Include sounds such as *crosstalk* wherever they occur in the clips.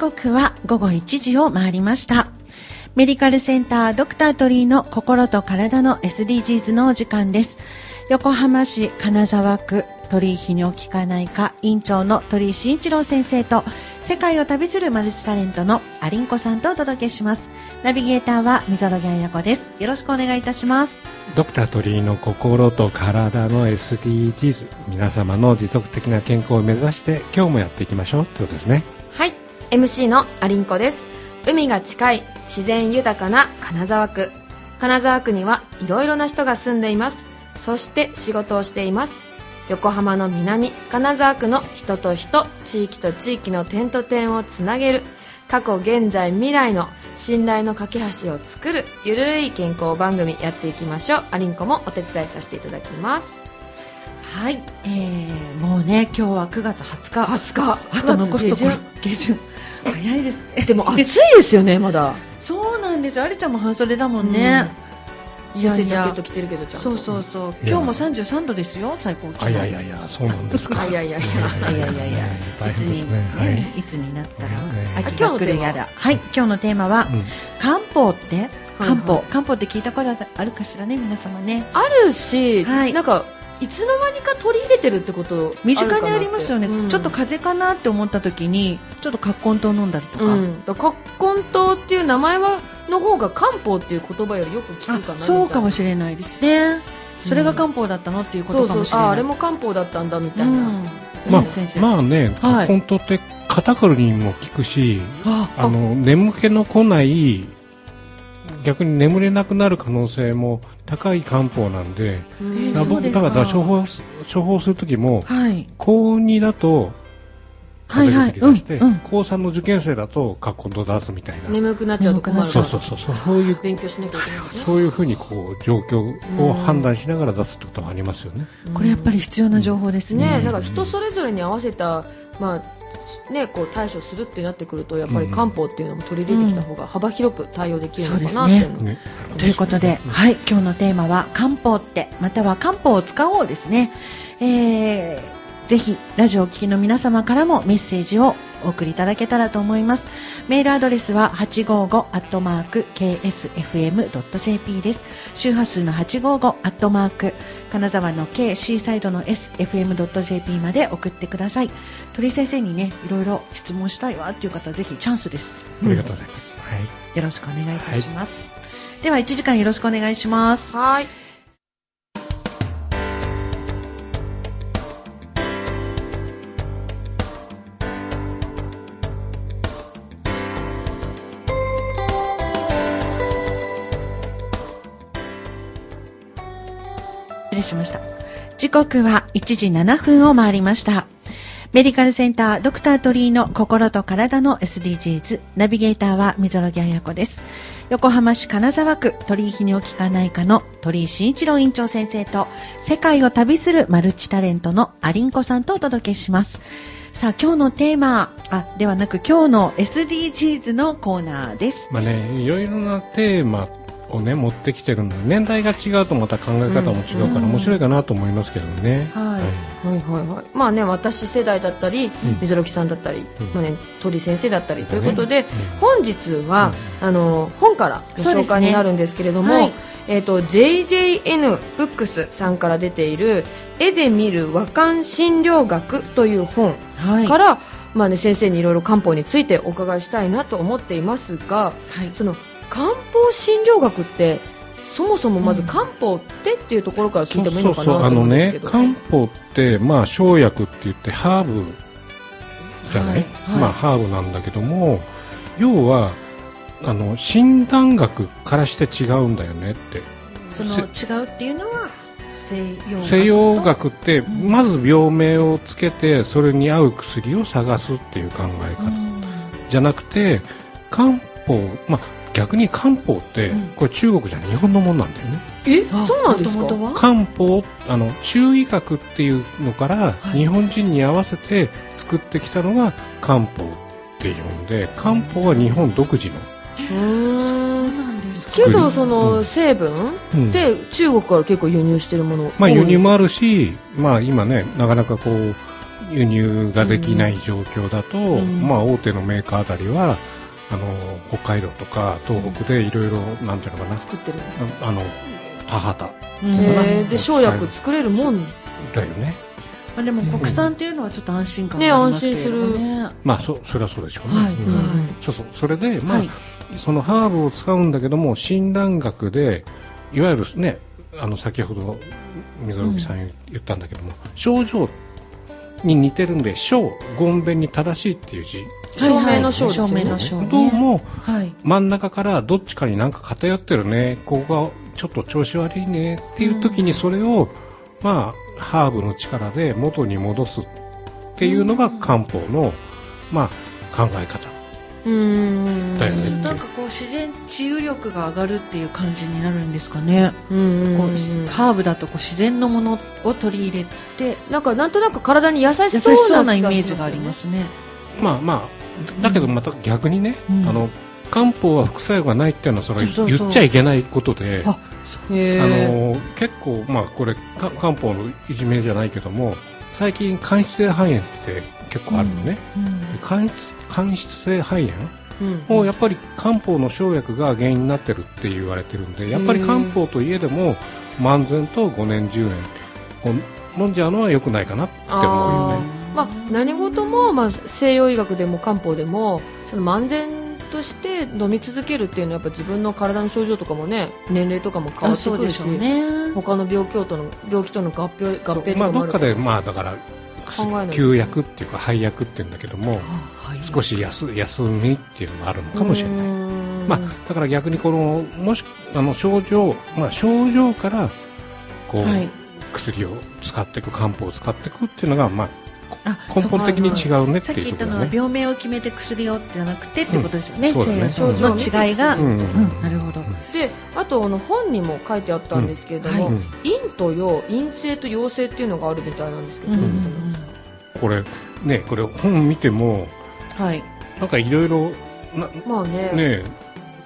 刻は午後1時を回りました。メディカルセンタードクタートリーの心と体の SDGs のお時間です。横浜市金沢区鳥居泌尿器科内科院長の鳥居慎一郎先生と世界を旅するマルチタレントのアリンコさんとお届けします。ナビゲーターは溝呂ギャンヤコです。よろしくお願いいたします。ドクター鳥居の心と体の SDGs 皆様の持続的な健康を目指して今日もやっていきましょうってことですね MC のアリンコです。海が近い自然豊かな金沢区。金沢区にはいろいろな人が住んでいます。そして仕事をしています。横浜の南金沢区の人と人地域と地域の点と点をつなげる。過去現在未来の信頼の架け橋を作るゆるい健康番組やっていきましょう。アリンコもお手伝いさせていただきます。はい、えー、もうね、今日は9月20日。20日。あと残すところ9下旬。早いですね。でも暑いですよねまだそうなんですよ。ありちゃんも半袖だもんね。いやいや先生ジャケット。着てるけどちゃんとそうそうそう。いや今日も33度ですよ、最高気温。あいやいやいやそうなんですかあいやいやいやいやいやいやいや。大変ですねいつにはいいつになったらええ秋が来るやら。はい、今日のテーマはうん漢方って？はい漢方漢方って聞いたことあるかしらね皆様ね。あるし、はいなんかいつの間にか取り入れてるってこと身近にありますよね。うんちょっと風邪かなって思った時にちょっと葛根湯飲んだりとか。うん、葛根湯っていう名前はの方が漢方っていう言葉よりよく聞くかなみたいなあそうかもしれないですね。それが漢方だったのっていうことかもしれない。そうそうああれも漢方だったんだみたいな、うんまあ先生。まあねはいカコントって肩こりにも効くしああの眠気の来ない逆に眠れなくなる可能性も高い漢方なんでうん。だから僕だから処方す処方する時もはい。高2だと風はいはい。邪薬出して、うんうん。高3の受験生だとカッコン出すみたいな、眠くなっちゃうと困るから。そうそうそうそう。そういう勉強しなきゃいけないねそういうふうにこう状況を判断しながら出すってことはありますよね。これやっぱり必要な情報ですね。ねなんか人それぞれに合わせた、まあね、こう対処するってなってくるとやっぱり漢方っていうのも取り入れてきた方が幅広く対応できるのかなっていうのそうね。ということで、はい、今日のテーマは漢方って、または漢方を使おうですね。えー、ぜひ、ラジオをお聞きの皆様からもメッセージをお送りいただけたらと思います。メールアドレスは 855-ksfm.jp です。周波数の 855- 金沢の K シーサイドの sfm.jp まで送ってください。鳥居先生にね、いろいろ質問したいわっていう方はぜひチャンスです。ありがとうございます。はい。よろしくお願いいたします。では1時間よろしくお願いします。はい礼しました。時刻は1時7分を回りました。メディカルセンタードクタートリーの心と体の SDGs ナビゲーターは溝呂ギャンヤコです。横浜市金沢区鳥居泌尿器科内科の鳥居慎一郎院長先生と世界を旅するマルチタレントのアリンコさんとお届けします。さあ今日のテーマ、あ、ではなく今日の SDGs のコーナーです。まあね、いろいろなテーマをね、持ってきてるので、年代が違うとまた考え方も違うから、うん面白いかなと思いますけどね。はい。はい。はいはいまあね私世代だったりん。水呂木さんだったり、うん。まあね、鳥先生だったりということで、だね本日は、あの本からご紹介になるんですけれども、はいえー、と JJN ブックスさんから出ている「絵で見る和漢診療学」という本はい。から、まあね、先生にいろいろ漢方についてお伺いしたいなと思っていますがはい。その漢方診療学ってそもそもまずうん漢方ってっていうところから聞いてもいいのかなとそうそうそうあのね思うんですけど、漢方って、まあ、生薬って言ってハーブじゃない、はいはい。まあ、ハーブなんだけども、要は、あの、診断学からして違うんだよねって。その違うっていうのは西洋学と？西洋学って、んまず病名をつけて、それに合う薬を探すっていう考え方。うん。じゃなくて、漢方、まあ、逆に漢方って、うん。これ中国じゃ日本のものなんだよね。えあそうなんですか？漢方あの中医学っていうのから、はい。日本人に合わせて作ってきたのが漢方っていうんで漢方は日本独自の、うーんなんですか。けどそのうん。成分うん。で中国から結構輸入してるものまあ、輸入ももあるし、まあ、今ねなかなかこう輸入ができない状況だと、ん。まあ大手のメーカーあたりはあの北海道とか東北でいろいろなんていうのかな。作ってるああの田畑。で生薬作れるもん？だよね。まあ、でも国産っていうのはちょっと安心感がありますけれどもね。まあそそれはそうでしょうね、はいそうそう。それでまあ、はい。そのハーブを使うんだけども診断学でいわゆるねあの先ほど溝木さん言ったんだけども、症状に似てるんで小ごんべんに正しいっていう字照明の章ですよね。照明の章ね。どうもはい。真ん中からどっちかになんか偏ってるね。ここがちょっと調子悪いねっていう時にそれを、まあハーブの力で元に戻すっていうのが漢方の、まあ、考え方。うーん。だよねなんかこう自然治癒力が上がるっていう感じになるんですかね。うん。うんこううんハーブだとこう自然のものを取り入れて。なんかなんとなく体に優しそうなそうなイメージがありますね。まあまあだけどまた逆にね、うん。あの漢方は副作用がないっていうのはそれ言っちゃいけないことであの結構まあこれか漢方のいじめじゃないけども最近間質性肺炎って結構あるのね、間質間質性肺炎うん。もうやっぱり漢方の生薬が原因になってるって言われてるんでやっぱり漢方といえども漫然と5年10年飲んじゃうのは良くないかなって思うよねまあ、何事も、まあ、西洋医学でも漢方でもその漫然として飲み続けるっていうのはやっぱ自分の体の症状とかもね年齢とかも変わあってくるしね。他の病気との病気との合併合併とまあどっかかもあるからでまあだから休薬っていうか配薬って言うんだけどもはい少し休休みっていうのがあるのかもしれない。まあ、だから逆にこのもしあの症状、まあ、症状からこう、はい。薬を使っていく漢方を使っていくっていうのが、まあ、あ根本的に違うねっさってき言いうところだね。ったのは病名を決めて薬をってじゃなくてってことですよね。うんそうだね西洋の違いが。うんうんうんなるほど。であとあの本にも書いてあったんですけれども、うんうん陰と陽陰性と陽性っていうのがあるみたいなんですけど、うんうんこれねこれ本見てもうんはい。なんかいろいろなまあねね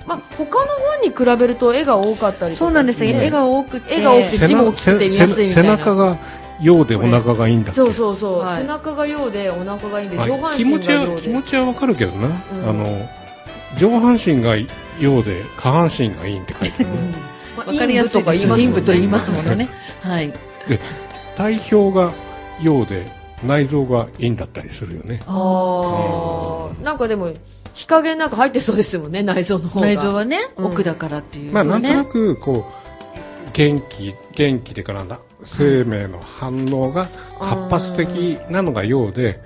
まあ、他の本に比べると絵が多かったりとかそうなんですよ。ね絵が多くて。絵が多くて字も大きくて見やすいみたいな背中が陽でお腹がいいんだそうそうそう、はい。背中が陽でお腹がいいんでまあ上半気持ち身が陽で。は気持ちはわかるけどな、ん。あの上半身が陽で下半身がいいって書いてる、うん。まあわかりやすいとか言いますもんね。陰部と言いますものね。はい。体表が陽で内臓が陰だったりするよね。ああなんかでも日陰なんか入ってそうですもんね内臓の方が。内臓はね、うん。奥だからっていう。まあなんとなく。くこう元気元気でかなんだ生命の反応が活発的なのが陽で、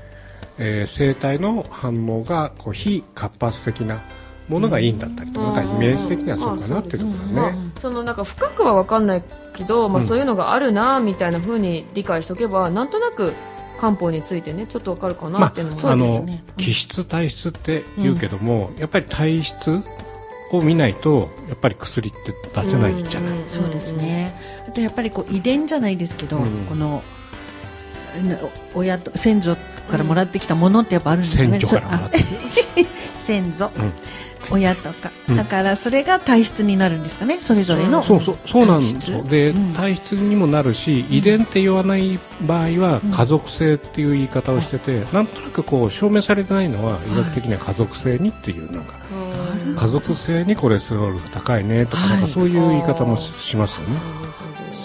えー生体の反応がこう非活発的なものが陰だったりとか、なんかイメージ的にはそうかなっていうところまあ。そのなんか深くは分かんないけど、まあ、うんそういうのがあるなみたいな風に理解しておけばなんとなく漢方についてねちょっと分かるかなまっていうのも、そうあのですね。気質体質って言うけども、やっぱり体質を見ないとやっぱり薬って出せないじゃない。うんうん。そうですね。あとやっぱりこう遺伝じゃないですけど、うん。このな親と先祖からもらってきたものってやっぱあるんですよね。先祖からもらってそあ *laughs* 先祖、うん。親とか、うん。だからそれが体質になるんですかね。それぞれの。そうそうそうなんです。で、うん。体質にもなるし遺伝って言わない場合は家族性っていう言い方をしてて、なんとなくこう証明されてないのは医学的には家族性にっていうなんかうん家族性にコレステロールが高いねとか,、はいなんかそういう言い方もしますよね。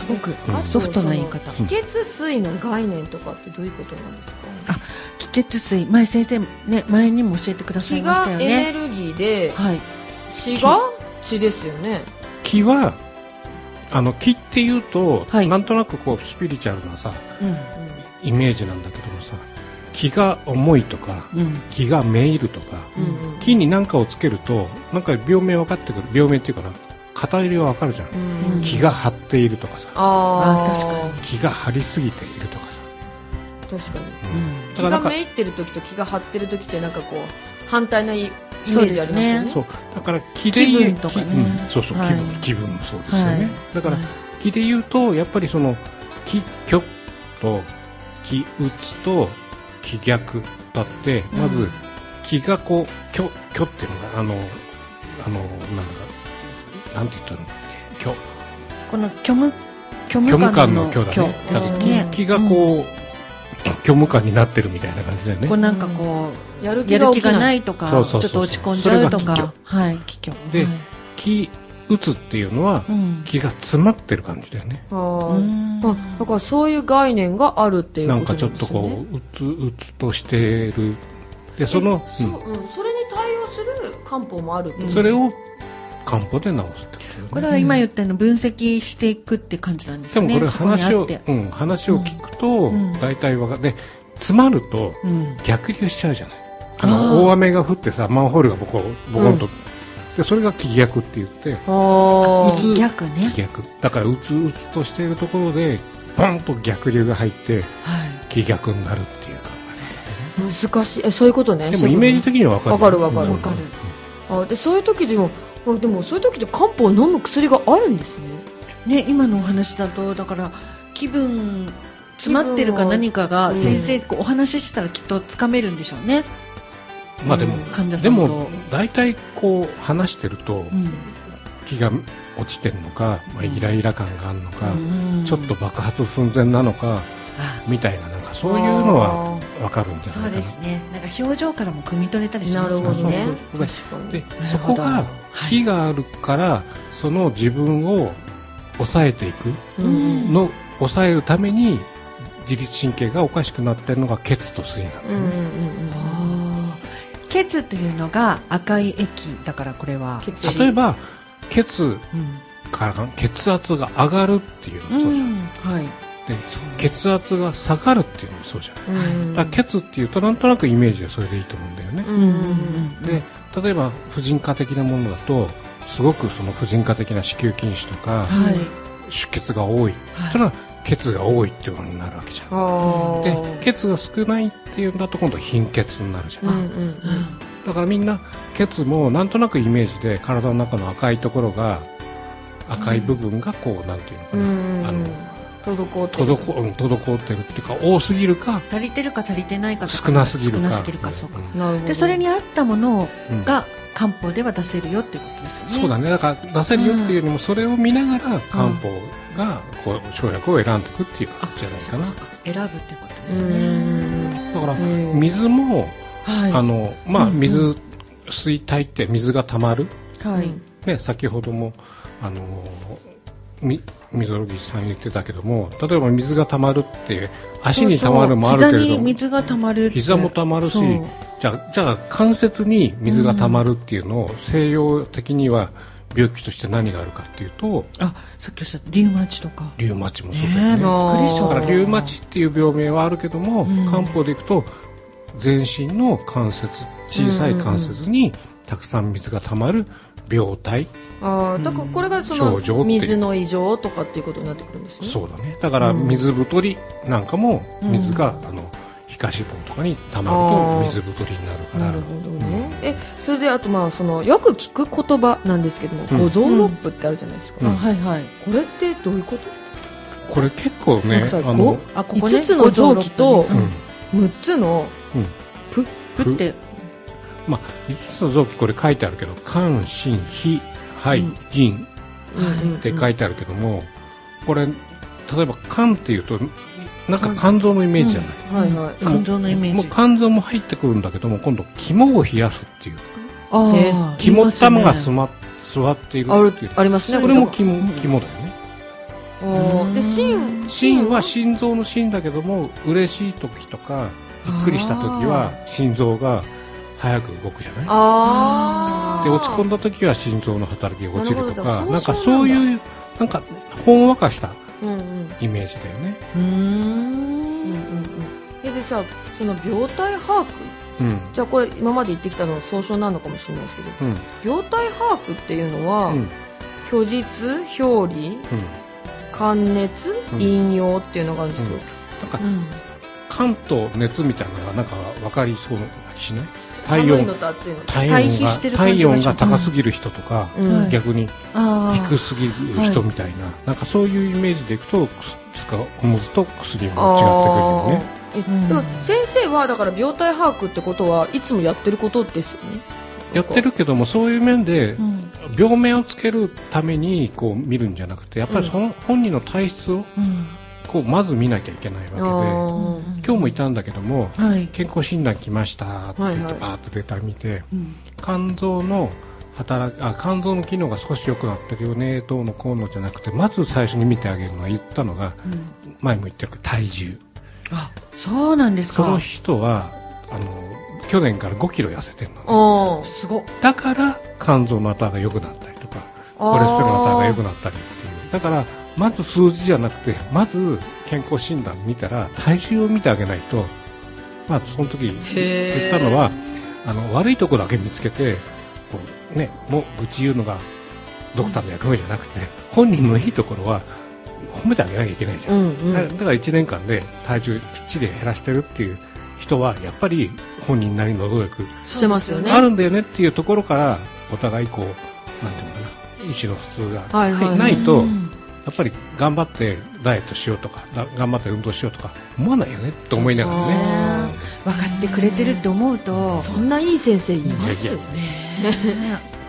すごくうん。ソフトな言い方。気血水の概念とかってどういうことなんですか？気血水、前先生ね前にも教えてください気ましたがエネよね。ルギーではい。血が血ですよね。気はあの気っていうと、はい。なんとなくこうスピリチュアルなさうん。イメージなんだけどもさ気が重いとかうん。気がめいるとかうんうん気に何かをつけるとなんか病名分かってくる。病名っていうかな偏りは分かるじゃん、うん。気が張っているとかさ。あ確かに。気が張りすぎているとかさ、確かに。うん。気だからなんかがめいってる時と気が張ってる時ってなんかこう反対なイイメージありますよね。そうだから気で言え気分とかね。気うん。そうそう、はい気分気分もそうですよね、はい。だから、はい。気で言うとやっぱりその気虚と気打つと気逆だってまず、うん気がこう虚虚っていうのがあのあのなんだかなんて言ったんだっけ？虚。この虚無虚虚無感の虚虚だね。だからですね。気気がこう、虚無感になってるみたいな感じだよね。こうなんかこう、やるやる気が気が起きなないいとか、ちょっそうそうそう。そうと落ち込んじゃうとそれがか、はい、気虚。ではい。気打つっていうのは、うん。気が詰まってる感じだよね。あうーん。あだからそういう概念があるっていうなんかちょっとこううつうつとしてる。でそのえそううん、それに対応する漢方もあるってことそれを漢方で治すってことこれは今言ったような分析していくって感じなんですよね。でもこれ話をうん、話を聞くと、うん。大体わかで詰まるとうん。逆流しちゃうじゃない。ああのー大雨が降ってさマンホールがボコボコンと、でそれが気逆って言って。あー。うつ。逆ね。気。逆。だからうつうつとしているところでポンと逆流が入ってはい。気逆になるっていう考難しい。えそういうことね。えでもイメージ的にはわかるわかるわかる。うん。わかる。あでそういう時でもあでもそういう時で漢方を飲む薬があるんですね。ね、今のお話だと、だから、気分、詰まってるか何かが、うん。先生、こうお話ししたらきっとつかめるんでしょうね。まあでも、患者さでんと。も大体こう話してるとうん、気が落ちてるのか、まあ、イライラ感があるのか、うん。ちょっと爆発寸前なのかあ。みたいななんかそういうのはわかるんじゃそないかな。うですね。なんか表情からも汲み取れたりしますなるほどね。そう確かにでなるほどそこがはい気があるから、その自分を抑えていくの抑えるために自律神経がおかしくなってるのが血と水なのうんうんね、うん。あー。血というのが赤い液だからこれは。例えば血うん。から血圧が上がるっていうそうじゃん、うん。はい。で血圧が下がるっていうのもそうじゃない、うんだから血っていうとなんとなくイメージでそれでいいと思うんだよね、うんうんうんで例えば婦人科的なものだとすごくその婦人科的な子宮筋腫とかはい。出血が多い。それは血が多いっていうことになるわけじゃん。あでー血が少ないっていうんだと今度貧血になるじゃん、うんうんうん。だからみんな血もなんとなくイメージで体の中の赤いところが赤い部分がこうなんていうのかな、うんうん。あの滞ってる。滞うん滞ってるっていうか多すぎるか足りてるか足りてないか少なすぎるか。少なすぎるか、そうか。うん。で、それに合ったものうん。が漢方では出せるよっていうことですよね。そうだね。だから出せるよっていうよりもそれを見ながら漢方がこう生薬を選んでいくっていう形じゃないかな。そうか。選ぶってことでうすね。ん。だからうん。水もはい。あのまあうんうん。水水体って水が溜まる。はい。ね、先ほども、あのみ、みぞろぎさん言ってたけども、例えば水が溜まるって、足に溜まるもあるけれそうそう膝に水が溜まる。膝も溜まるしじゃあ、じゃあ関節に水が溜まるっていうのを、西洋的には病気として何があるかっていうと、あ、さっきおっしゃったリウマチとか。リウマチもそうだよね。っくりした。だからリウマチっていう病名はあるけども、うん漢方でいくと、全身の関節、小さい関節にたくさん水が溜まる病態？あーだからこれがその水の異常とかっていうことになってくるんですね。そうだね。だから水太りなんかもうん。水が、あの皮下脂肪とかに溜まると水太りになるから。なるほどね、えそれであとまあそのよく聞く言葉なんですけども、うん。五臓六腑ってあるじゃないですか、うん。あ、はいはい。これってどういうこと？これ結構ね、あの、あ、ここね。5つの臓器とうん。6つのププって、まあ、5つの臓器これ書いてあるけど、肝、心、脾、肺、腎って書いてあるけども、これ、例えば肝っていうと、なんか肝臓のイメージじゃない？はいはい。でも肝臓のイメージ。もう肝臓も入ってくるんだけども、今度肝を冷やすっていう。肝っ玉がす座ま座っているあるっていう。ありますね。これも肝うん肝だよね。で心心は心臓の心だけども嬉しい時とかびっくりした時は心臓が早く動くじゃない？で落ち込んだ時は心臓の働きが落ちるとかなんかそういうなんかほんわかしたイメージだよね。うーん。うでさその病態把握？うん。じゃあこれ今まで言ってきたのは総称なのかもしれないですけどうん。病態把握っていうのは、うん。虚実表裏寒熱うん。陰陽っていうのがあるんですけど、なんかうん。関東熱みたいなのがなんか分かりそうしない？体温のと暑いのと、体対温が高すぎる人とか、うん。はい。逆に低すぎる人みたいな、なんかそういうイメージでいくとおのずと薬も違ってくるよね。でも先生はだから病態把握ってことはいつもやってることですよね？やってるけどもそういう面でうん。病名をつけるためにこう見るんじゃなくてやっぱりその本人の体質をうんこうまず見なきゃいけないあわー。今日もいたんだけども、はい。健康診断来ましたって言ってはいはい。バーッとデータ見て、うん。肝臓の働きあ肝臓の機能が少し良くなってるよねどうのこうのじゃなくてまず最初に見てあげるのは言ったのが前も言ってる体重。あ、そうなんですそのか。人はあの去年から5キロ痩せてるのね。すご。っ。だから肝臓の値が良くなったりとかコレステロールの値が良くなったりっていう。だからまず数字じゃなくてまず健康診断見たら体重を見てあげないと。まあその時言ったのはあの悪いとこだけ見つけてこうねもう愚痴言うのがドクターの役目じゃなくて本人のいいところは褒めてあげなきゃいけないじゃん、うんうん。だだから1年間で体重きっちり減らしてるっていう人はやっぱり本人なりの努力してますよね。あるんだよねっていうところからお互いこうなんていうのかな意思の普通が、はいはいはい。ないやっぱり頑張ってダイエットしようとかだ頑張って運動しようとか思わないよねと思いながらね。あ分かってくれてるって思うと。そんないい先生いますいやいね *laughs*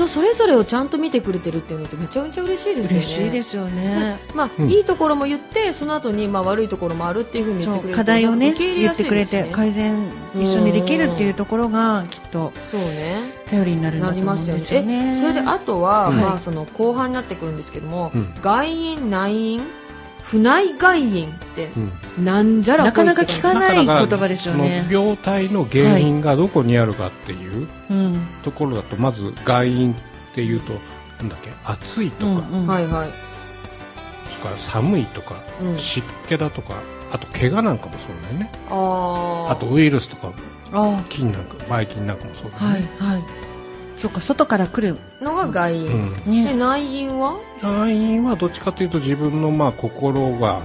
人それぞれをちゃんと見てくれてるっていうのってめちゃめちゃ嬉しいですよね。嬉しいですよね。まあ、うん。いいところも言ってその後にまあ悪いところもあるっていうふうに言ってくれる課題をねなんか受け入れ言ってくれて改善一緒にできるっていうところがきっとそうね。頼りになるんだなと思うんりますよね。ですよね。えそれであとは、うんまあ、その後半になってくるんですけども、うん。外因内因不内外因ってうん。なんじゃらなかなか聞かない言葉ですよね。その病態の原因がどこにあるかっていううんところだとまず外因っていうとなんだっけ暑いとか、うんうん。はいはい、それから寒いとか、うん、湿気だとかあと怪我なんかもそうだよね。あとウイルスとかあ菌なんかばい菌なんかもそうだあはいね、はいそうか外から来るのが外因、うん。でね内因は？内因はどっちかというと自分のまあ心が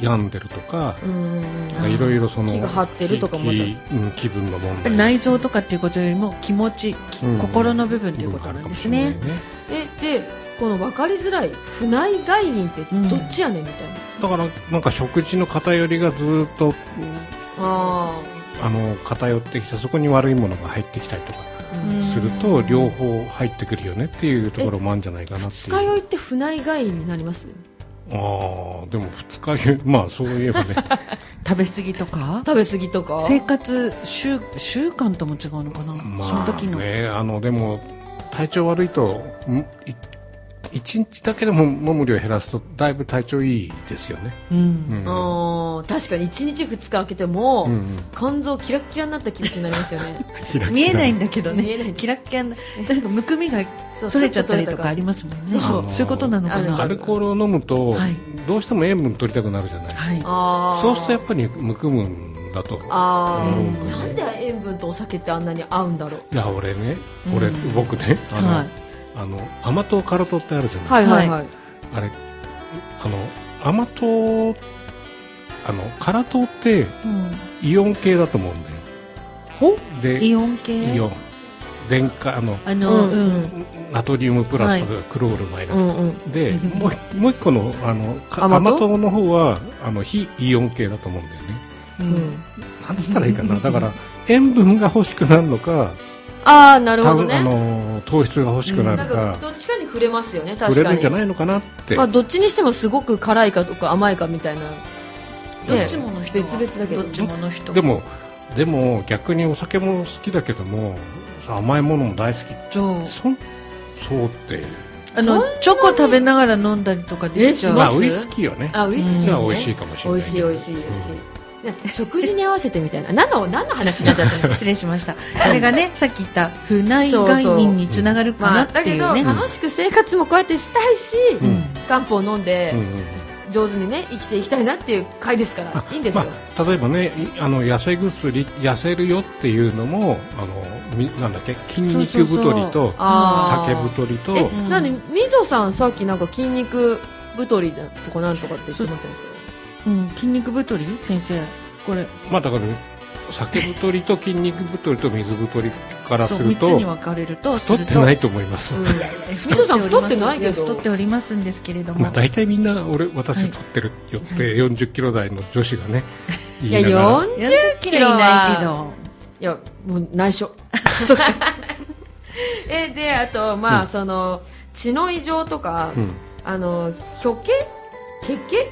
病んでるとかいろいろその気が張ってるとかも気気うん気分の問題。内臓とかっていうことよりも気持ち、うん。心の部分ということなんですね。部分があるかもしれないね。えでこの分かりづらい不内外因ってどっちやねんみたいな、だからなんか食事の偏りがずっとああの偏ってきてそこに悪いものが入ってきたりとかすると両方入ってくるよねっていうところもあるんじゃないかなって二日酔いって船以外になります？あでも二日酔いまあそういえばね。*laughs* 食べ過ぎとか？食べ過ぎとか？生活習習慣とも違うのかな、まあね、その時の。あのでも体調悪いと1日だけでももむりを減らすとだいぶ体調いいですよね、うん。うん、確かに1日2日空けても、うんうん、肝臓キラッキラになった気持ちになりますよね。*laughs* 見えないんだけどね。見えないキラッキラなんかむくみが取れちゃったりとかありますもんね。そう。そういうことなのかな。アルコールを飲むと、はい、どうしても塩分取りたくなるじゃない、はい、そうするとやっぱりむくむんだと。あ、うん、なんで塩分とお酒ってあんなに合うんだろう。いや俺ね俺、僕ね、はい。あの甘党カラ党ってあるじゃない、はいはいはい、あれあの甘党あのカラ党ってうん。イオン系だと思うんだよ。ほ？でイオン系？イオン。電化あのあの、うん。うん。ナトリウムプラスとかクロールマイナスとか、うんうん。でうん *laughs* もうもう一個のあのか甘党？甘党の方はあの非イオン系だと思うんだよね。ううんん。なんつったらいいかな。だから塩分が欲しくなるのかああなるほどたあねの糖質が欲しくななん。るかかどっちかに触れますよね触れ確かに。るんじゃないのかなって、まあ、どっちにしてもすごく辛いかとか甘いかみたいな。どっちもの人は別々だけど。どっちもの人。でもでも逆にお酒も好きだけども甘いものも大好き。そう。そんそうって。あのチョコ食べながら飲んだりとかできちゃう？えします？まあウイスキーはね。あウイスキー、ね。には美味しいかもしれない美味しい美味しい美味しい、ね *laughs* 食事に合わせてみたいな。何の何の話になっちゃったの？*laughs* 失礼しました。これがねさっき言った不内外因につながるかまあ、なってだけど、いうね、楽しく生活もこうやってしたいし、うん。漢方を飲んで、うんうん。上手にね生きていきたいなっていう回ですから。いいんですよ、まあ、例えばねいあの痩せ薬痩せるよっていうのもあのみなんだっけ？筋肉太りと酒太りと。え、うんなんでみぞさんさっきなんか筋肉太りだとかなんとかって言ってませんでした？うん、筋肉太り？先生。これ。まあだから、ね、酒太りと筋肉太りと水太りからそう3つするとに分かれると太ってないと思います、うん。*laughs* えみぞさん太ってないけど。太っておりますんですけれども、まあ、大体みんな俺私はい太ってるよって40キロ台の女子がねいや *laughs* 言いながら。40 40キロいないけど。いやもう内緒。*laughs* そっか。えであとまあ、うん。その血の異常とか、うん。あの虚形けけ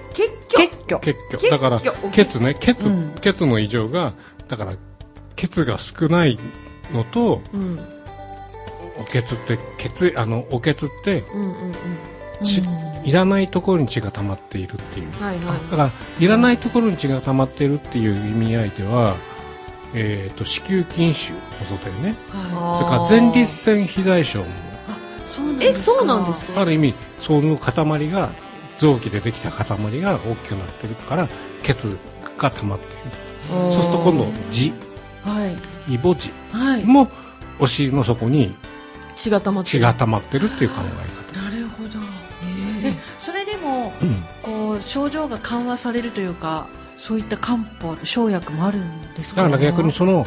結局。結局。だから血ね血、うん。血の異常がだから血が少ないのとうん。お血って血あのお血ってうんうんうん。血うんいらないところに血が溜まっているっていう。はいはい。だからいらないところに血が溜まっているっていう意味合いでは、えー、と子宮筋腫もそうだよね。はそれから前立腺肥大症も。えそうなんですか？ある意味その塊が臓器でできた塊が大きくなってるから血が溜まっているそうすると今度痔。はい。イボ痔。はい。もお尻の底に血が溜まってる。っていう考えなるほど。へえ、それでも、方、うん。こう、症状が緩和されるというか、そういった漢方、生薬もあるんですか？だから逆にその、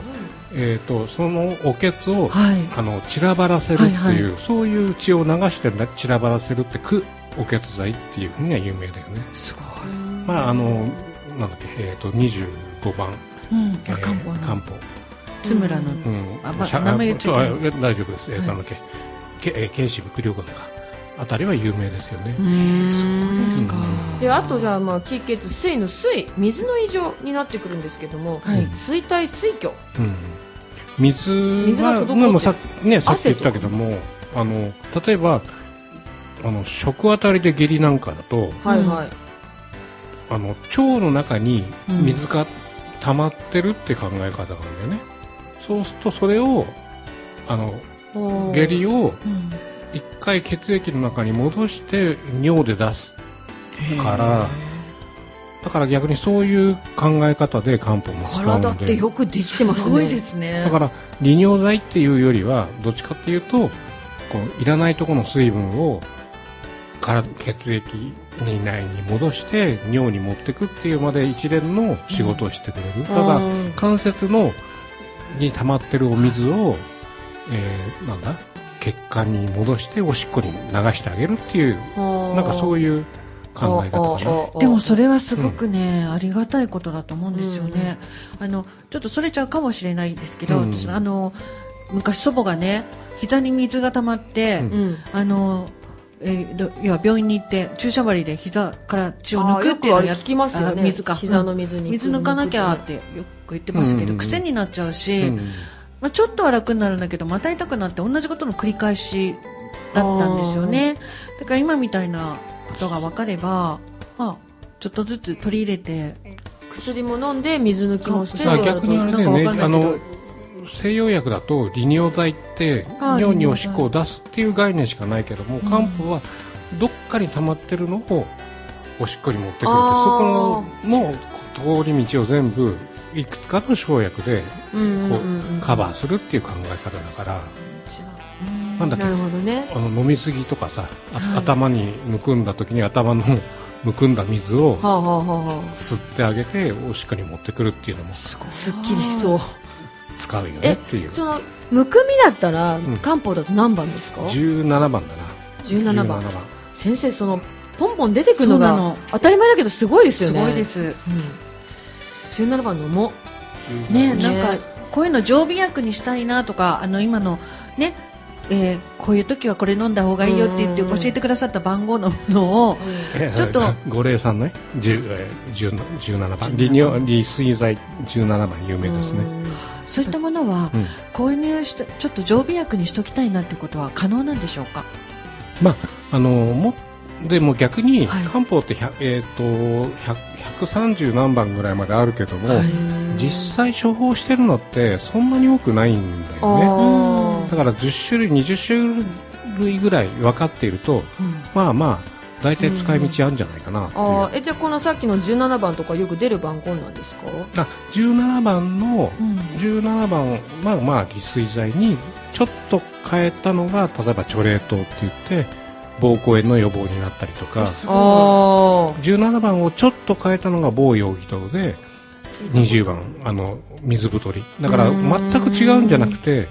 えー、とそのおけつをはい。あの散らばらせるっていう、はいはそういう血を流してな散らばらせるって苦おけつ剤っていうふうには有名だよねすごい。まああのなんだっけ、えー、と25番、うん。えーあ漢方の。漢方津村の。うんあましゃ名前言っちゃいけ大丈夫です、えーとはいなんだっけけえー慶支伏量学かあたりは有名ですよね、そうですか。であとじゃあまあ気血水の水水の異常になってくるんですけども、はい。水体水虚うん、水は水がもうさ,、ね、さっき言ったけどもあの例えばあの食あたりで下痢なんかだとはいはい、あの腸の中に水が溜まってるって考え方なんだよね、そうするとそれをあの下痢をうん。一回血液の中に戻して尿で出すからだから逆にそういう考え方で漢方も使うんで。体ってよくできてますすねごいですね。だから利尿剤っていうよりはどっちかっていうとこういらないところの水分をから血液に内に戻して尿に持ってくっていうまで一連の仕事をしてくれる、だからうん。関節のに溜まってるお水を、えーなんだ？血管に戻しておしっこに流してあげるっていうなんかそういういう考え方かな。でもそれはすごくね、ありがたいことだと思うんですよね、あのちょっとそれちゃうかもしれないですけど、うん。私あの昔祖母がね膝に水が溜まって、うんうん。あのえーど要は病院に行って注射針で膝から血を抜くっていうやっ聞きますよね。あ水か。膝の水に水抜かなきゃってよく言ってましたけど、うん。癖になっちゃうし、うん。まあ、ちょっとは楽になるんだけどまた痛くなって同じことの繰り返しだったんですよね。だから今みたいなことが分かれば、まあ、ちょっとずつ取り入れて薬も飲んで水抜きもして逆にあれだよね。なんかわかあんないけど。の西洋薬だと利尿剤って尿におしっこを出すっていう概念しかないけどもうん。漢方はどっかに溜まってるのをおしっこに持ってくるってそあこのの通り道を全部いくつかの生薬でこうカバーするっていう考え方だから。なんだ。っけ？あの飲みすぎとかさ、あはい。頭にむくんだ時に頭の *laughs* むくんだ水を吸ってあげておしっこに持ってくるっていうのも。あすっきりしそう使うよねえっていう。そのむくみだったらん。漢方だと何番ですか？17番だな。17番。先生そのポンポン出てくるのがの。当たり前だけどすごいですよすねごいです。うん。17番飲も。うねね。なんかこういうの常備薬にしたいなとかあの今のねえーこういう時はこれ飲んだ方がいいよって言ってうん。教えてくださった番号のものをえちょっと五霊さんね10えー10 17番。利尿利水剤17番有名ですね。そういったものはうん。購入してちょっと常備薬にしときたいなっていうことは可能なんでしょうか？まああのもでも逆にはい。漢方って100、えー、と100 130何番ぐらいまであるけども、はい。実際処方してるのってそんなに多くないんだよね。あだから10種類20種類ぐらい分かっているとうん。まあまあ大体使い道あるんじゃないかなっていう、あーえじゃあこのさっきの17番とかよく出る番号なんですか？あ17番のうん。17番まあまあ利水剤にちょっと変えたのが例えばチョレートって言って膀胱炎の予防になったりとかすごいあ17番をちょっと変えたのが某容疑堂で20番あの水太りだから全く違うんじゃなくて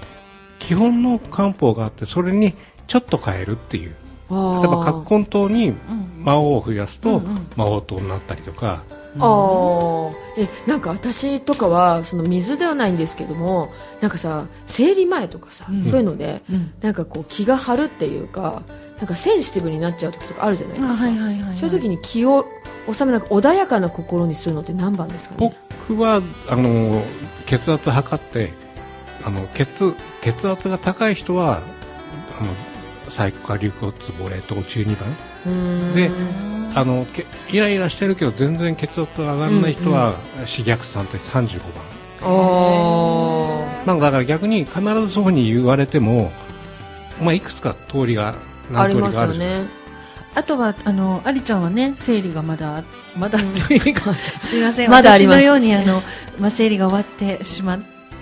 基本の漢方があってそれにちょっと変えるっていう。あ例えば葛根湯にうん魔王を増やすとうんうん。魔王糖になったりとか、あー。えなんか私とかはその水ではないんですけどもなんかさ生理前とかさ、うん。そういうのでうん。なんかこう気が張るっていうかなんかセンシティブになっちゃう時とかあるじゃないですか、あはいはいはいはい。そういう時に気を収めなく穏やかな心にするのって何番ですかね？僕はあの血圧測ってあの血血圧が高い人はあのサイコカリウコツボレ糖中2番。うーん。であのけイライラしてるけど全然血圧が上がらない人は、刺逆酸って35あ番。なんかだから逆に必ずそうに言われても、まあ、いくつか通りがあありますよ何通りかあるじゃないね。あとは、あの、ありちゃんはね、生理がまだ、まだというか、*laughs* すいません。まだあります。私のように、あの、まあ、生理が終わってしまっ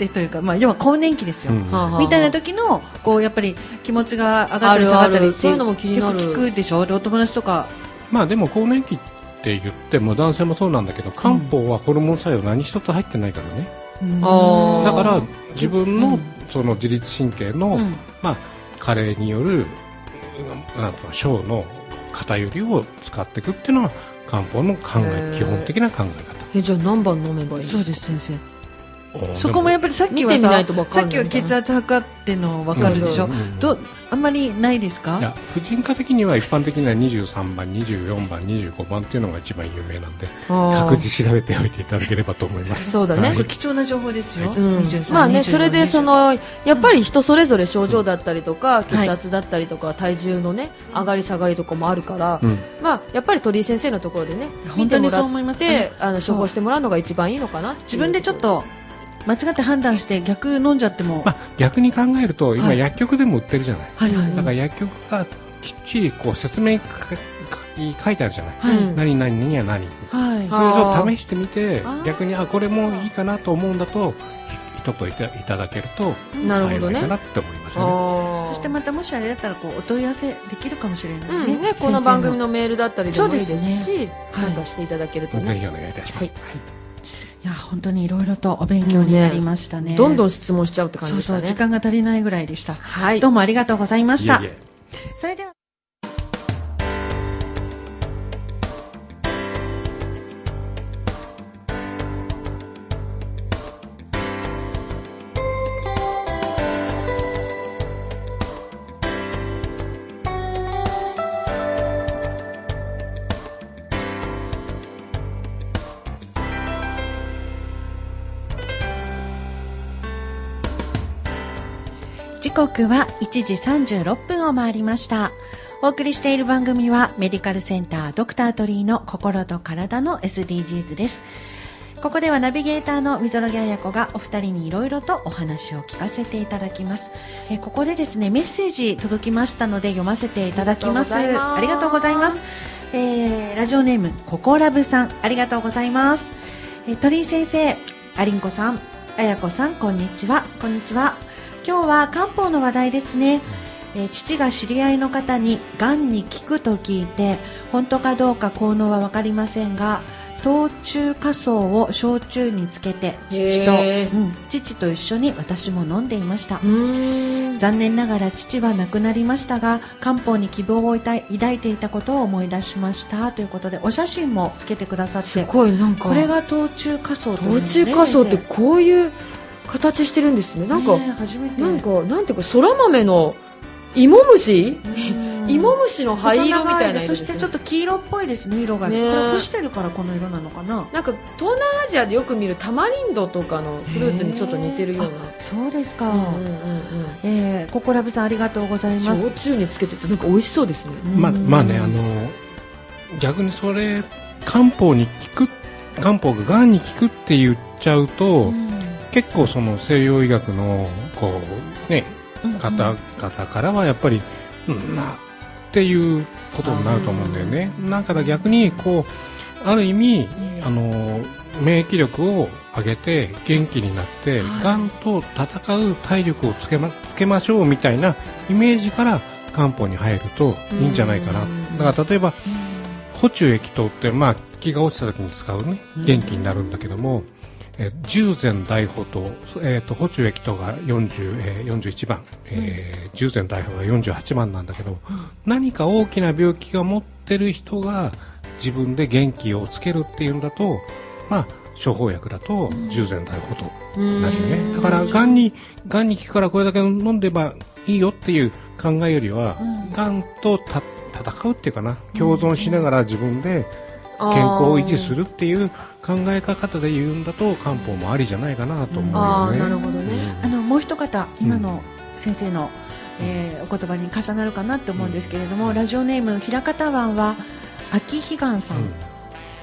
てというか、まあ、要は更年期ですよ。うんみたいな時の、こう、やっぱり気持ちが上がったり下がったりっていうのも気になる。よく聞くでしょ？で、お友達とか、まあでも更年期って言っても男性もそうなんだけど漢方はホルモン作用何一つ入ってないからね、あー。だから自分うのん。その自律神経の、うん。まあ、加齢によるうんなんとか小の偏りを使っていくっていうのは漢方の考え基本的な考え方。えじゃあ何番飲めばいいそうです、先生。おそこもやっぱりさっきはさっきは血圧測っての分かるでしょ？うど、あんまりないですか？いや婦人科的には一般的には23番24番25番っていうのが一番有名なんで各自調べておいていただければと思います。そうだね。貴重な情報ですよ。うん。23まあね、24それでそ、のやっぱり人それぞれ症状だったりとか、血圧だったりとか体重のね上がり下がりとかもあるから、うん。まあやっぱり鳥居先生のところでね本当にそう見てもら思いますってあの処方してもらうのが一番いいのかな自分でちょっと間違って判断して逆飲んじゃっても、まあ、逆に考えると今はい。薬局でも売ってるじゃない、はいはい。だから薬局がきっちりこう説明に書いてあるじゃない、はい。うん何々には何はい。それを試してみて逆にあこれもいいかなと思うんだとひ一言いたいただけるとなるほどね。幸いかなって思いますよね。あー。そしてまたもしあれだったらこうお問い合わせできるかもしれないね。うんね、この番組のメールだったりでもいいですし、はい。なんかしていただけるとね、ぜひお願いいたします、はいいや本当にいろいろとお勉強になりましたね。どんどん質問しちゃうって感じそうそうでしたね。時間が足りないぐらいでした。はいどう。もありがとうございました。それでは。刻は1時36分を回りました。お送りしている番組はメディカルセンタードクタートリーの心と体の SDGs です。ここではナビゲーターの溝呂彩子がお二人にいろいろとお話を聞かせていただきます。えーここでですね、メッセージ届きましたので読ませていただきます。ありがとうございます。えーラジオネーム、ココラブさん、ありがとうございます。えー鳥居先生、アリンコさん、彩子さん、こんにちは。こんにちは。今日は漢方の話題ですね。えー父が知り合いの方にがんに効くと聞いて本当かどうか効能は分かりませんが冬中花草を焼酎につけて父と、うん、父と一緒に私も飲んでいました。残念ながら父は亡くなりましたが漢方に希望を抱い抱いていたことを思い出しました。ということでお写真もつけてくださっすてごいなんか、これが冬中花草というん冬ですね中花草って先こういう形してるんですね。なんか、なんか、なんていうか、空豆の芋虫？うん。芋虫の灰色みたいな色ですよそしてちょっと黄色っぽいですね色がね。ねこれ干してるからこの色なのかな？なんか東南アジアでよく見るタマリンドとかのフルーツにちょっと似てるような。そうですか、うんうんうんうん。えー、ココラブさんありがとうございます。焼酎につけててなんか美味しそうですね。まあ、うん。まあね、あの、逆にそれ、漢方に効く、漢方が癌に効くって言っちゃうと、うん結構その西洋医学の、こう、ね、うん方々からはやっぱり、うん、な、っていうことになると思うんだよね。だから逆に、こう、ある意味、あの、免疫力を上げて元気になって、はい。がんと戦う体力をつけま、つけましょうみたいなイメージから漢方に入るといいんじゃないかな。うんだから例えば、補中液糖って、まあ、気が落ちた時に使うね、元気になるんだけども、えー従前大補糖、えっ、と、補中液糖が40、えー41番、えー従前大補が48番なんだけど、何か大きな病気が持ってる人が自分で元気をつけるっていうんだと、まあ、処方薬だと従前大補糖なるよね。だから、癌に、癌に効くからこれだけ飲んでばいいよっていう考えよりは、癌とた戦うっていうかな、共存しながら自分で、健康を維持するっていう考え方で言うんだと漢方もありじゃないかなと思うよね。なるほどね、あのもう一方今の先生の、えーお言葉に重なるかなって思うんですけれども、ラジオネーム平方湾は秋彼岸さん、うん。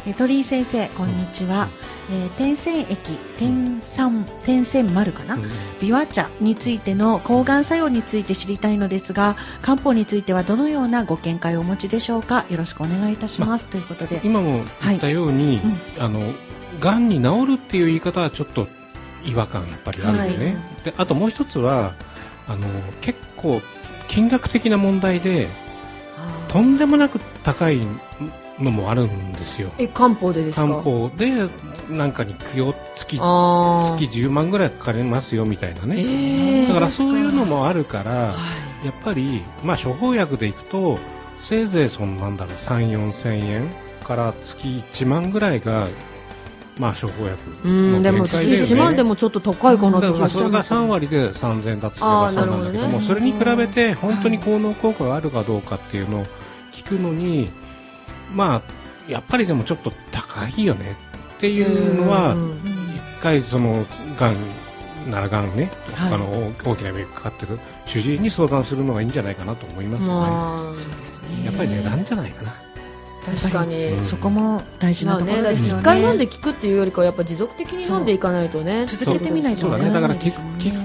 えー鳥居先生こんにちは、えー天線液天酸天線丸かな、うん。ビワ茶についての抗がん作用について知りたいのですが漢方についてはどのようなご見解をお持ちでしょうか？よろしくお願いいたします、ということで。今も言ったように、あのがんに治るっていう言い方はちょっと違和感やっぱりあるよね、はい。であともう一つはあの結構金額的な問題でとんでもなく高いのもあるんですよ。え漢方でですか？漢方でなんかに供養月あ月10万ぐらいかかりますよみたいなあね、えーだからそういうのもあるから、はやっぱり、まあ、処方薬でいくとせいぜいそのなんだろう3 4千円から月1万ぐらいが、まあ、処方薬いうんでも月限界だよね。1万でもちょっと高いかなって気がしちだからそれがゃうんですよ3割で3000円だとすれあばーそうなんだけどもねそれに比べて本当に効能効果があるかどうかっていうのを聞くのにまあやっぱりでもちょっと高いよねっていうのは一回そのがんならがんね、はい。他の大きな病気かかってる主治医に相談するのがいいんじゃないかなと思いますよね、まやっぱり値段じゃないかな、あ確かに、うん。そこも大事なところですよね。一回飲んで効くっていうよりかはやっぱ持続的に飲んでいかないとね続けてみないとそうだね。だから聞く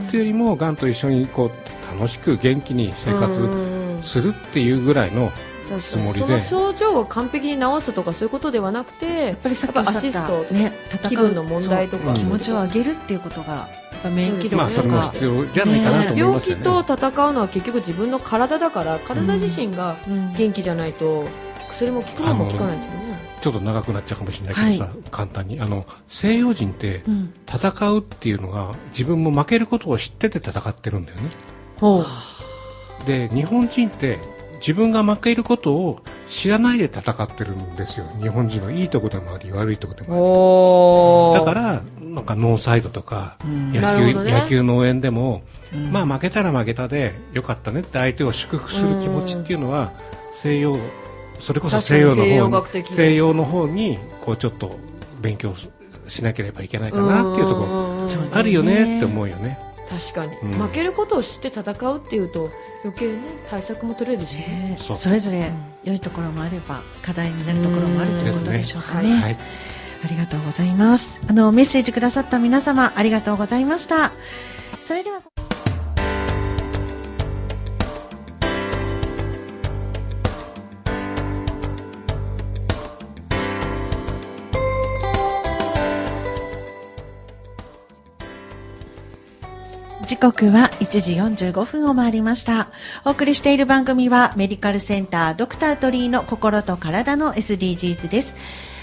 っていうよりもがんと一緒にこう楽しく元気に生活活するっていうぐらいのつもりで。その症状を完璧に治すとかそういうことではなくてやっぱりさっきアシストね、戦う気分の問題とか。気持ちを上げるっていうことがやっぱ免疫力とか、必要じゃないか病気と戦うのは結局自分の体だから体自身がうん。元気じゃないと薬も効くのも効かないですよね。ちょっと長くなっちゃうかもしれないけどさ、は簡単に。あの西洋人ってうん。戦うっていうのが自分も負けることを知ってて戦ってるんだよねほで日本人って自分が負けることを知らないで戦ってるんですよ。日本人のいいとこでもあり悪いとこでうもあおー。るだからなんかノーサイドとかうん。野球,、ね。野球農園でも、うん。まあ負けたら負けたでよかったねって相手を祝福する気持ちっていうのは西洋それこそ西洋の方に西洋の方にこうちょっと勉強しなければいけないかなっていうところあるよねって思うよね。確かに、うん。負けることを知って戦うっていうと余計ね対策も取れるしね。ねそれぞれ良いところもあれば課題になるところもあるということでしょうかね。うんはい。ありがとうございます。あの、メッセージくださった皆様、ありがとうございました。それでは、刻は1時45分を回りました。お送りしている番組はメディカルセンタードクタートリーの心と体の SDGs です。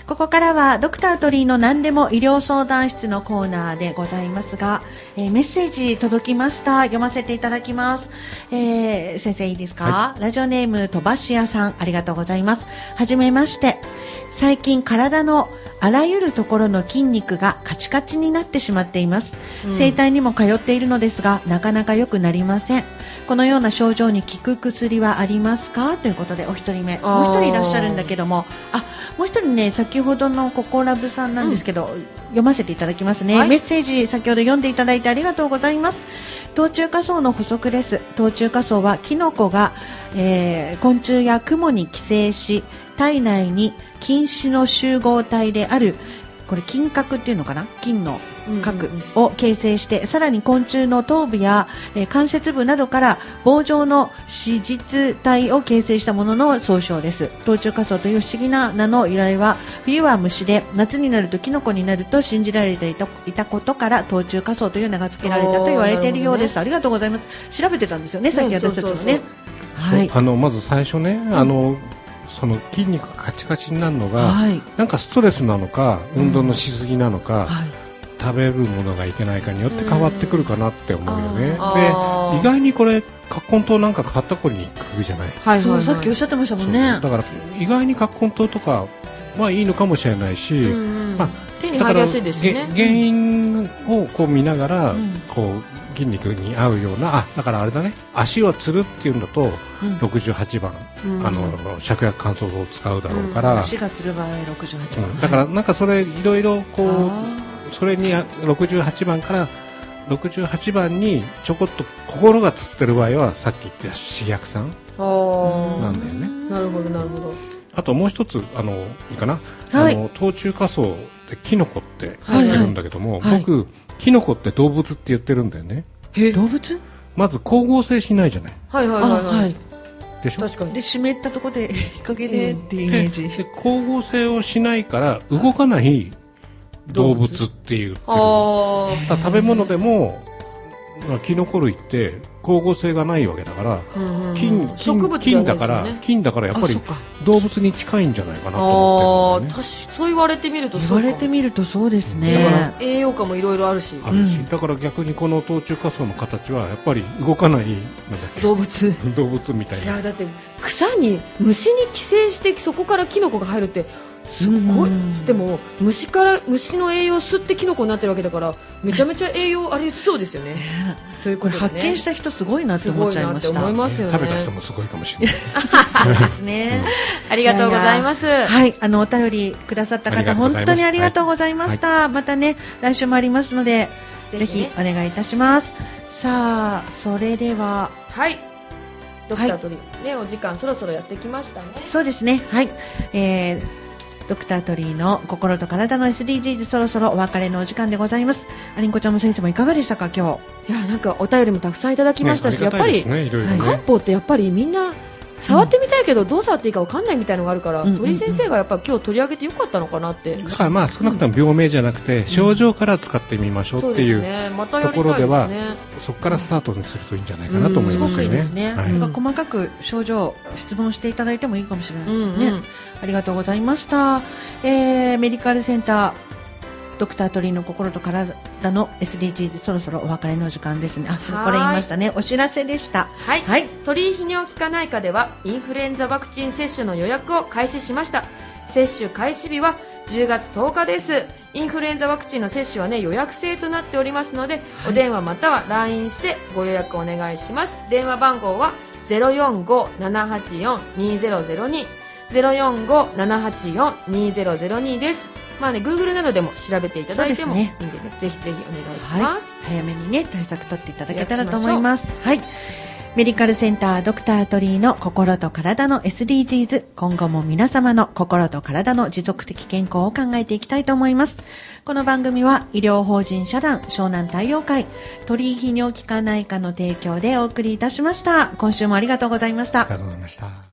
ここからはドクタートリーの何でも医療相談室のコーナーでございますが、えーメッセージ届きました。読ませていただきます。えー先生いいですか、ラジオネーム飛ばし屋さん、ありがとうございます。はじめまして。最近体のあらゆるところの筋肉がカチカチになってしまっています。整体にも通っているのですが、なかなか良くなりません。このような症状に効く薬はありますか？ということで、お一人目。もう一人いらっしゃるんだけども、あ、もう一人ね、先ほどのココラブさんなんですけど、読ませていただきますね、はいメッセージ先ほど読んでいただいてありがとうございます。冬中夏草の補足です。冬中夏草はキノコが、えー昆虫や雲に寄生し、体内に菌糸の集合体である、これ菌核っていうのかな？菌の核うんうんを形成して、さらに昆虫の頭部や、えー関節部などから棒状の脂実体を形成したものの総称です。冬中夏草という不思議な名の由来は、冬は虫で、夏になるとキノコになると信じられていたいたことから、冬中夏草という名が付けられたと言われているようです。ありがとうございます。調べてたんですよね、さっき私たちもね。はい。あのまず最初ね、あのその筋肉がカチカチになるのが、はい。なんかストレスなのか運動のしすぎなのか、はい。食べるものがいけないかによって変わってくるかなって思うよね、で意外にこれ葛根湯なんか肩こりに効くじゃない？はいはい、はい、そう、さっきおっしゃってましたもんね。だから意外に葛根湯とかはいいのかもしれないし、うんうん。まあ手に入りやすいですしね。だからげ原因をこう見ながら、うん。こう筋肉に合うようなあだからあれだね。足をつるっていうんだと、うん。68番、うん。あの芍薬乾燥法を使うだろうから、足がつる場合68番。うん。だからなんかそれいろいろこうあそれにあ68番から68番にちょこっと心がつってる場合はさっき言った刺薬酸あー。なんだよね。なるほどなるほど。あともう一つあのいいかな、はい。あの冬中仮想でキノコってはい。言ってるんだけども、はい。僕キノコって動物って言ってるんだよね。へ動物？まず光合成しないじゃない。あ、はいはいはい。ははい。い。でしょ？確かに。で、湿ったとこで、*laughs* 日陰でっていうイメージ。でで光合成をしないから動かない動物？って言ってるあだから食べ物でも、まあ、キノコ類って光合成がないわけだから菌植物じゃ菌だからだからやっぱり動物に近いんじゃないかなあと思ってね。そう言われてみると言われてみるとそうですだかねら。栄養価もいろいろあるし。あるし、うん。だから逆にこの冬中仮想の形はやっぱり動かないなんだっけ？動物。*laughs* 動物みたいな。いやだって草に虫に寄生してそこからキノコが入るってすごいうんでも虫から虫の栄養を吸ってキノコになってるわけだからめちゃめちゃ栄養ありそうですよね。ということで、ね、発見した人すごいなって思っちゃいました。すごいなって思いますよね。食べた人もすごいかもしれない。*laughs* そうですね。ありがとうございます。はい、あのお便りくださった方本当にありがとうございました。またね来週もありますのでぜぜひお願いいたします。さあそれでは。はい。ドクタートリー、ねお時間そろそろやってきましたね。そうですね。はい、えー、ドクタートリーの心と体の SDGs そろそろお別れのお時間でございます。アリンコちゃんも先生もいかがでしたか今日？いやなんかお便りもたくさんいただきましたし、ねやっぱりねいろいろね、はい漢方ってやっぱりみんな触ってみたいけど、どう触っていいかわかんないみたいのがあるから、うん鳥居先生がやっぱ今日取り上げてよかったのかなって、だからまあ少なくとも病名じゃなくて症状から使ってみましょうっていう、ところではそこからスタートにするといいんじゃないかなと思いますよね。すごくいいですね。はいなんか細かく症状質問していただいてもいいかもしれないうんね。うんありがとうございました。えー、メディカルセンター、ドクタートリーの心と体の SDGs そろそろお別れの時間ですね。あ、そこれ言いましたね。お知らせでした。はい、はい。鳥居泌尿器科内科ではインフルエンザワクチン接種の予約を開始しました接種開始日は10月10日ですインフルエンザワクチンの接種はね予約制となっておりますので、お電話または LINE してご予約お願いします電話番号は045-784-2002 045-784-2002ですまあね Google などでも調べていただいてもいいんでねぜひぜひお願いしはいます、。早めにね、対策取っていただけたらと思います。はい。メディカルセンタードクタートリーの心と体の SDGs。今後も皆様の心と体の持続的健康を考えていきたいと思います。この番組は医療法人社団湘南太陽会鳥居泌尿器科内科の提供でお送りいたしました。今週もありがとうございましたあり。がとうございました。